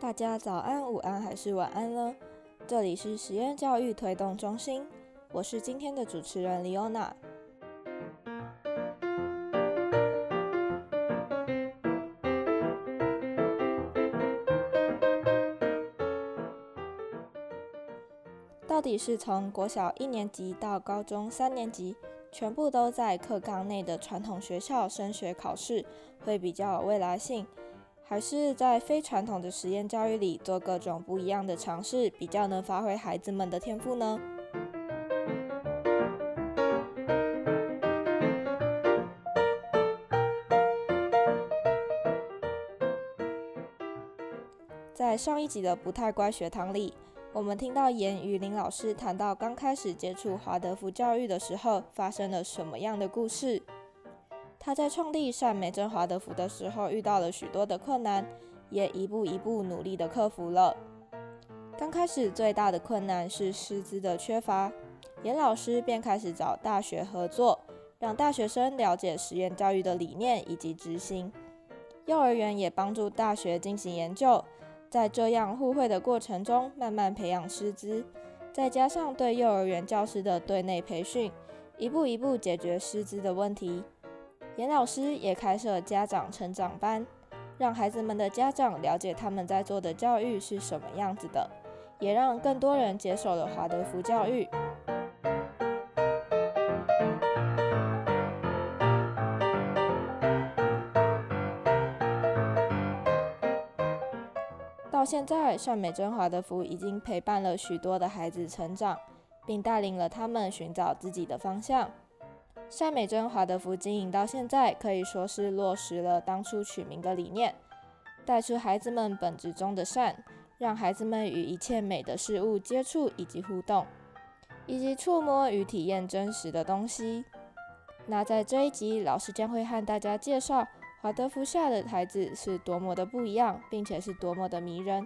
大家早安、午安还是晚安呢？这里是实验教育推动中心，我是今天的主持人李欧娜。到底是从国小一年级到高中三年级，全部都在课纲内的传统学校升学考试，会比较有未来性？还是在非传统的实验教育里做各种不一样的尝试，比较能发挥孩子们的天赋呢？在上一集的不太乖学堂里，我们听到严雨林老师谈到刚开始接触华德福教育的时候，发生了什么样的故事。他在创立善美珍华德福的时候遇到了许多的困难，也一步一步努力的克服了。刚开始最大的困难是师资的缺乏，严老师便开始找大学合作，让大学生了解实验教育的理念以及执行。幼儿园也帮助大学进行研究，在这样互惠的过程中，慢慢培养师资，再加上对幼儿园教师的对内培训，一步一步解决师资的问题。严老师也开设家长成长班，让孩子们的家长了解他们在做的教育是什么样子的，也让更多人接受了华德福教育。到现在，善美珍华德福已经陪伴了许多的孩子成长，并带领了他们寻找自己的方向。善美珍华德福经营到现在，可以说是落实了当初取名的理念，带出孩子们本质中的善，让孩子们与一切美的事物接触以及互动，以及触摸与体验真实的东西。那在这一集，老师将会和大家介绍华德福下的孩子是多么的不一样，并且是多么的迷人。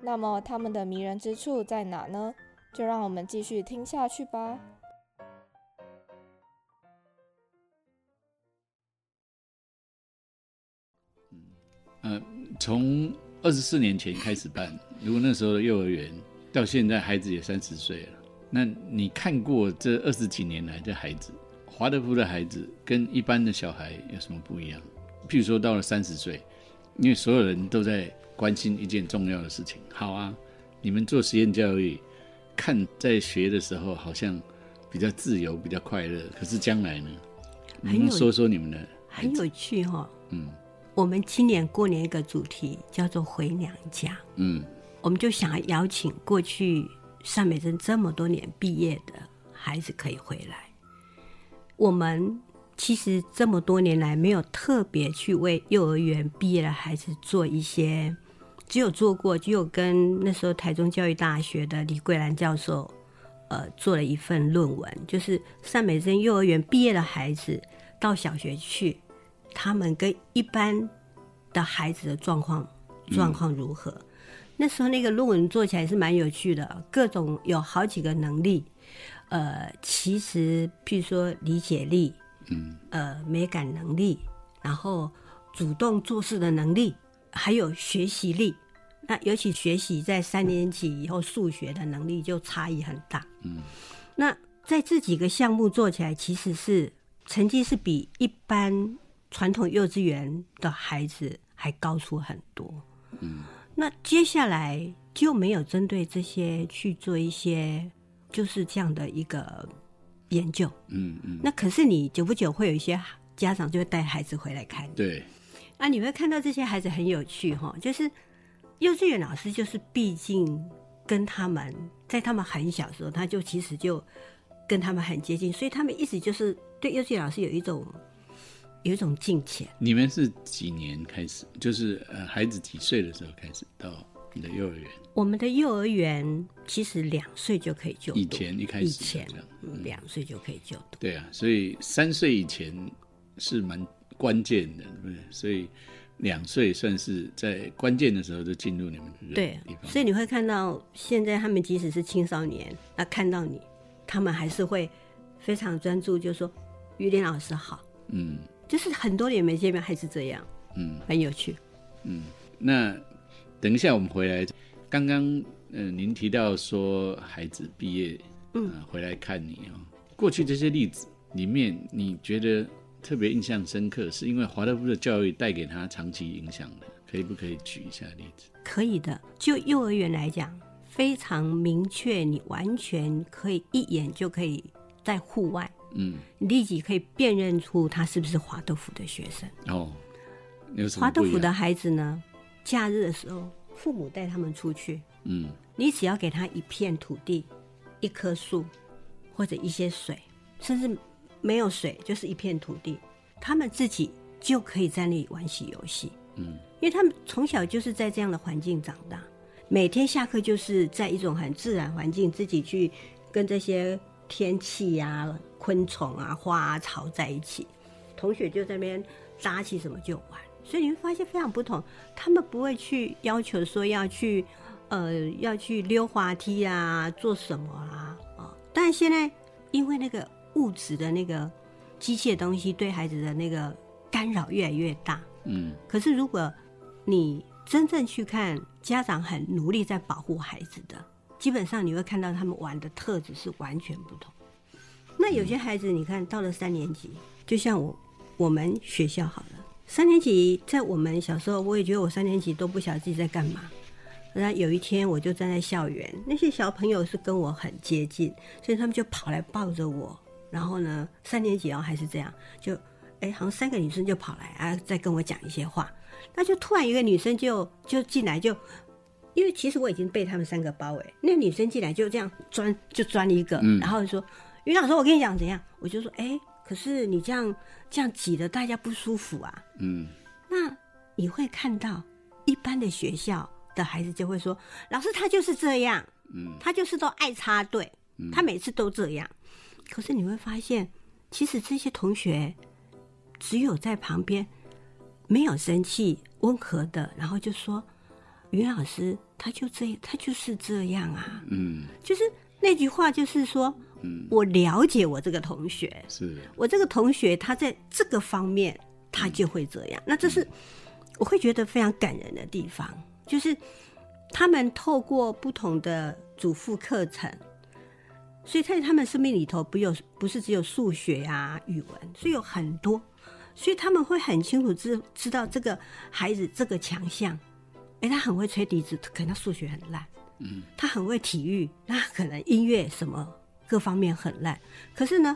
那么他们的迷人之处在哪呢？就让我们继续听下去吧。呃，从二十四年前开始办，如果那时候的幼儿园到现在孩子也三十岁了，那你看过这二十几年来的孩子，华德福的孩子跟一般的小孩有什么不一样？譬如说到了三十岁，因为所有人都在关心一件重要的事情。好啊，你们做实验教育，看在学的时候好像比较自由、比较快乐，可是将来呢？你们说说你们的，很有趣哈。嗯。我们今年过年一个主题叫做“回娘家”，嗯，我们就想要邀请过去上美珍这么多年毕业的孩子可以回来。我们其实这么多年来没有特别去为幼儿园毕业的孩子做一些，只有做过，只有跟那时候台中教育大学的李桂兰教授，呃，做了一份论文，就是上美珍幼儿园毕业的孩子到小学去。他们跟一般的孩子的状况状况如何？那时候那个论文做起来是蛮有趣的，各种有好几个能力。呃，其实譬如说理解力，嗯，呃，美感能力，然后主动做事的能力，还有学习力。那尤其学习在三年级以后数学的能力就差异很大。嗯，那在这几个项目做起来，其实是成绩是比一般。传统幼稚园的孩子还高出很多，嗯，那接下来就没有针对这些去做一些就是这样的一个研究，嗯嗯。那可是你久不久会有一些家长就会带孩子回来看，对。啊，你会看到这些孩子很有趣哈，就是幼稚园老师就是毕竟跟他们在他们很小时候，他就其实就跟他们很接近，所以他们一直就是对幼稚园老师有一种。有一种境界。你们是几年开始？就是呃，孩子几岁的时候开始到你的幼儿园？我们的幼儿园其实两岁就可以就读。以前一开始，以前两岁就可以就读。对啊，所以三岁以前是蛮关键的，对不对？所以两岁算是在关键的时候就进入你们的对。所以你会看到现在他们即使是青少年，那看到你，他们还是会非常专注，就说于林老师好。嗯。就是很多年没见面还是这样，嗯，很有趣，嗯，那等一下我们回来，刚刚嗯，您提到说孩子毕业，嗯，回来看你啊，过去这些例子里面，你觉得特别印象深刻，是因为华德福的教育带给他长期影响的，可以不可以举一下例子？可以的，就幼儿园来讲，非常明确，你完全可以一眼就可以在户外，嗯，立即可以辨认出他是不是华德福的学生。哦，华德福的孩子呢，假日的时候，父母带他们出去。嗯，你只要给他一片土地、一棵树，或者一些水，甚至没有水，就是一片土地，他们自己就可以在那里玩起游戏。嗯，因为他们从小就是在这样的环境长大，每天下课就是在一种很自然环境，自己去跟这些天气呀、昆虫啊、花啊、草在一起，同学就在那边扎起什么就玩，所以你会发现非常不同。他们不会去要求说要去。呃，要去溜滑梯啊，做什么啊？哦，但现在因为那个物质的那个机械东西对孩子的那个干扰越来越大，嗯。可是如果你真正去看家长很努力在保护孩子的，基本上你会看到他们玩的特质是完全不同。那有些孩子，你看到了三年级，就像我我们学校好了，三年级在我们小时候，我也觉得我三年级都不晓得自己在干嘛。那有一天，我就站在校园，那些小朋友是跟我很接近，所以他们就跑来抱着我。然后呢，三年级哦还是这样，就哎，好像三个女生就跑来啊，在跟我讲一些话。那就突然一个女生就就进来，就因为其实我已经被他们三个包围，那女生进来就这样钻，就钻一个，然后说：“于老师，我跟你讲怎样？”我就说：“哎，可是你这样这样挤的，大家不舒服啊。”嗯，那你会看到一般的学校。的孩子就会说：“老师，他就是这样，嗯，他就是都爱插队，他每次都这样。可是你会发现，其实这些同学只有在旁边没有生气，温和的，然后就说：‘于老师，他就这，他就是这样啊。’嗯，就是那句话，就是说，嗯，我了解我这个同学，是我这个同学，他在这个方面他就会这样。那这是我会觉得非常感人的地方。”就是他们透过不同的主妇课程，所以在他们生命里头，不有不是只有数学啊、语文，所以有很多，所以他们会很清楚知知道这个孩子这个强项。哎，他很会吹笛子，可能他数学很烂。嗯，他很会体育，那可能音乐什么各方面很烂。可是呢，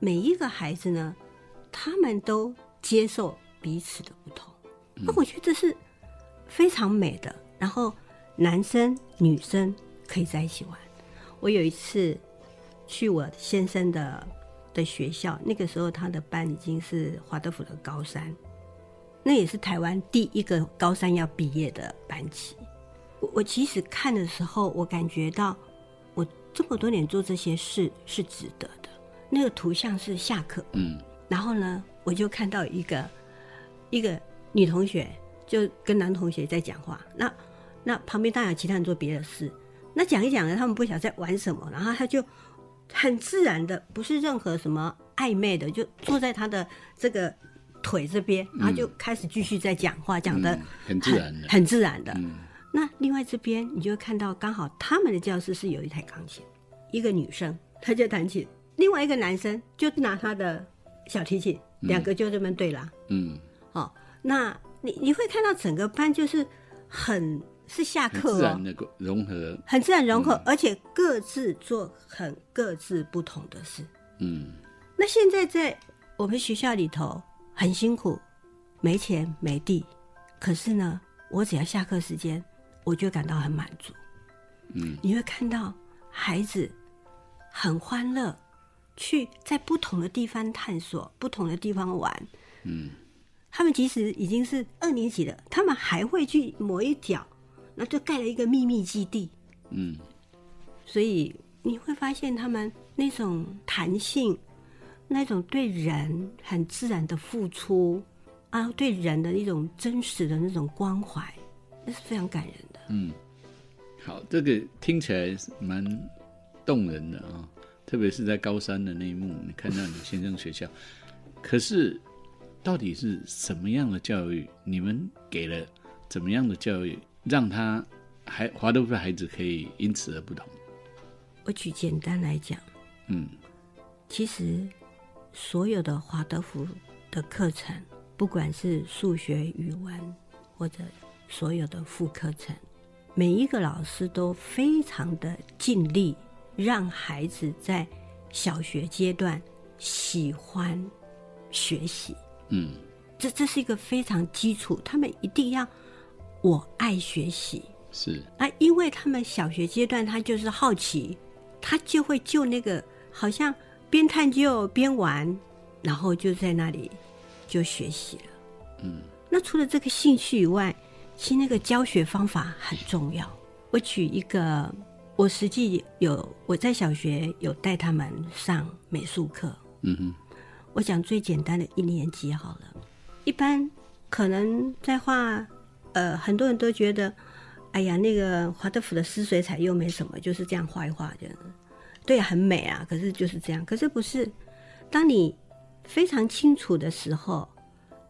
每一个孩子呢，他们都接受彼此的不同。那我觉得这是。非常美的，然后男生女生可以在一起玩。我有一次去我先生的的学校，那个时候他的班已经是华德福的高三，那也是台湾第一个高三要毕业的班级。我我其实看的时候，我感觉到我这么多年做这些事是值得的。那个图像是下课，嗯，然后呢，我就看到一个一个女同学。就跟男同学在讲话，那那旁边当然有其他人做别的事，那讲一讲呢，他们不晓得在玩什么，然后他就很自然的，不是任何什么暧昧的，就坐在他的这个腿这边，然后就开始继续在讲话，讲的很自然的，很自然的。那另外这边你就会看到，刚好他们的教室是有一台钢琴，一个女生她就弹琴，另外一个男生就拿他的小提琴，两个就这么对啦。嗯，哦，那。你你会看到整个班就是很是下课自然的融合，很自然融合，而且各自做很各自不同的事。嗯，那现在在我们学校里头很辛苦，没钱没地，可是呢，我只要下课时间，我就感到很满足。嗯，你会看到孩子很欢乐，去在不同的地方探索，不同的地方玩。嗯。他们即使已经是二年级了，他们还会去某一角，那就盖了一个秘密基地。嗯，所以你会发现他们那种弹性，那种对人很自然的付出啊，对人的一种真实的那种关怀，那是非常感人的。嗯，好，这个听起来蛮动人的啊，特别是在高三的那一幕，你看到你先生学校，可是。到底是什么样的教育？你们给了怎么样的教育让他还华德福的孩子可以因此而不同？我举简单来讲，嗯，其实所有的华德福的课程，不管是数学、语文或者所有的副课程，每一个老师都非常的尽力，让孩子在小学阶段喜欢学习。嗯，这这是一个非常基础，他们一定要我爱学习。是啊，因为他们小学阶段他就是好奇，他就会就那个好像边探究边玩，然后就在那里就学习了。嗯，那除了这个兴趣以外，其实那个教学方法很重要。我举一个，我实际有我在小学有带他们上美术课。嗯哼，我讲最简单的一年级好了，一般可能在画，呃，很多人都觉得，哎呀，那个华德福的湿水彩又没什么，就是这样画一画，这样，对，很美啊。可是就是这样，可是不是，当你非常清楚的时候，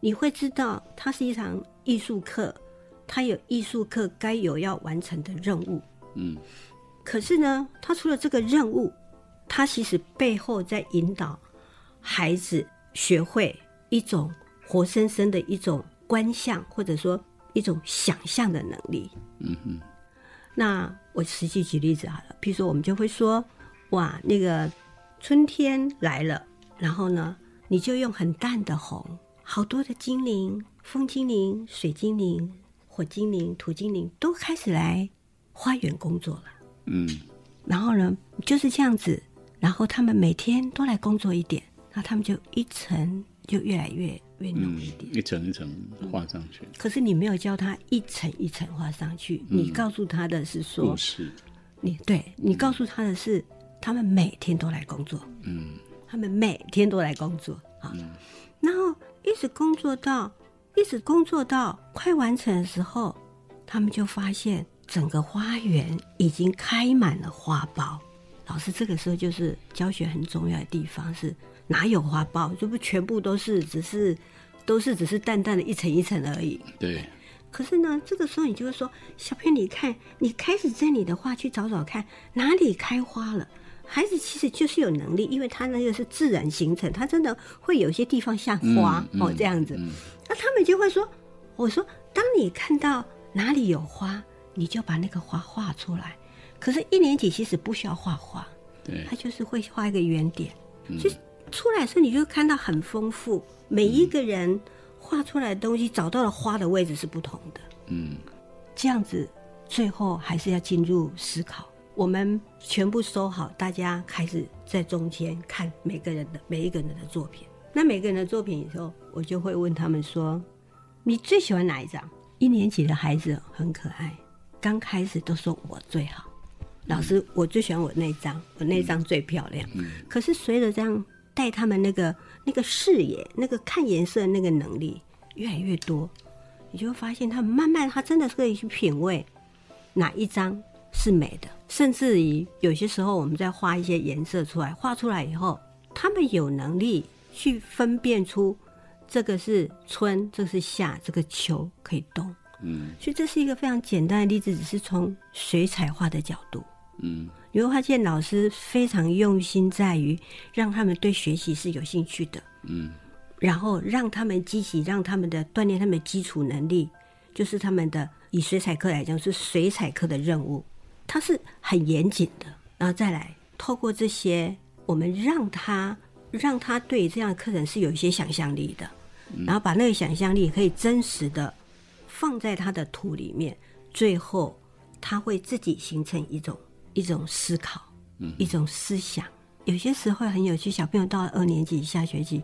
你会知道它是一场艺术课，它有艺术课该有要完成的任务。嗯，可是呢，他除了这个任务，他其实背后在引导孩子学会一种活生生的一种观象，或者说一种想象的能力。嗯哼，那我实际举例子好了，譬如说我们就会说，哇，那个春天来了，然后呢，你就用很淡的红，好多的精灵，风精灵、水精灵、火精灵、土精灵都开始来花园工作了。嗯。然后呢，就是这样子，然后他们每天都来工作一点，然后他们就一层就越来越越浓嗯一点。，一层一层画上去，可是你没有教他一层一层画上去，你告诉他的是说故，事，你对你告诉他的是，他们每天都来工作，嗯。他们每天都来工作啊，然后一直工作到一直工作到快完成的时候，他们就发现整个花园已经开满了花苞。老师这个时候就是教学很重要的地方是哪有花苞，这不全部都是只是都是只是淡淡的一层一层而已。对，可是呢，这个时候你就会说，小朋友，你看，你开始在你的画去找找看哪里开花了。孩子其实就是有能力，因为他那个是自然形成，他真的会有些地方像花、嗯哦这样子。嗯那他们就会说：“我说，当你看到哪里有花，你就把那个花画出来。可是，一年级其实不需要画画，对他，就是会画一个圆点，所以出来的时候你就会看到很丰富。每一个人画出来的东西，找到了花的位置是不同的。嗯这样子，最后还是要进入思考。我们全部收好，大家开始在中间看每个人的每一个人的作品。那每个人的作品以后，我就会问他们说：“你最喜欢哪一张？”一年级的孩子很可爱，刚开始都说我最好，老师我最喜欢我那张，我那张最漂亮。可是随着这样带他们那个那个视野、那个看颜色的那个能力越来越多，你就会发现他们慢慢他真的是可以去品味哪一张是美的，甚至于有些时候我们在画一些颜色出来，画出来以后，他们有能力去分辨出这个是春，这个是夏，这个秋可以动。嗯所以这是一个非常简单的例子，只是从水彩画的角度。嗯你会发现老师非常用心在于让他们对学习是有兴趣的，嗯然后让他们积极，让他们的锻炼他们的基础能力，就是他们的以水彩课来讲是水彩课的任务，它是很严谨的。然后再来透过这些，我们让他让他对这样的课程是有一些想象力的，然后把那个想象力可以真实的放在他的图里面，最后他会自己形成一种一种思考，一种思想。有些时候很有趣，小朋友到了二年级下学期，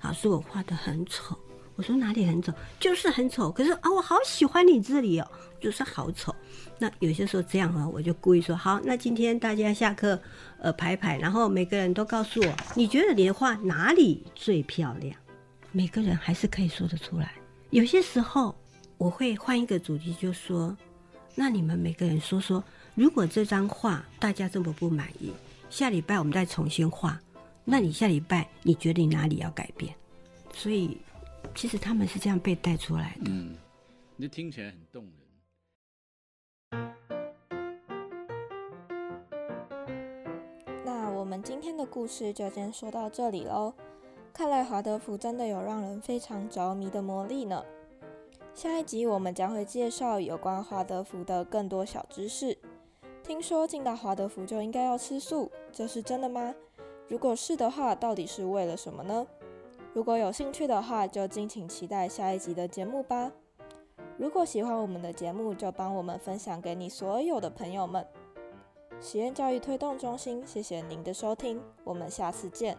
老师我画的很丑，我说哪里很丑，就是很丑。可是啊，我好喜欢你这里哦，就是好丑。那有些时候这样啊，我就故意说好，那今天大家下课呃排排，然后每个人都告诉我，你觉得你的画哪里最漂亮？每个人还是可以说得出来。有些时候我会换一个主题，就说，那你们每个人说说，如果这张画大家这么不满意，下礼拜我们再重新画，那你下礼拜你觉得你哪里要改变？所以，其实他们是这样被带出来的。嗯，你听起来很动人。那我们今天的故事就先说到这里喽。看来华德福真的有让人非常着迷的魔力呢。下一集我们将会介绍有关华德福的更多小知识。听说进到华德福就应该要吃素，这是真的吗？如果是的话，到底是为了什么呢？如果有兴趣的话，就敬请期待下一集的节目吧。如果喜欢我们的节目，就帮我们分享给你所有的朋友们。实验教育推动中心，谢谢您的收听，我们下次见。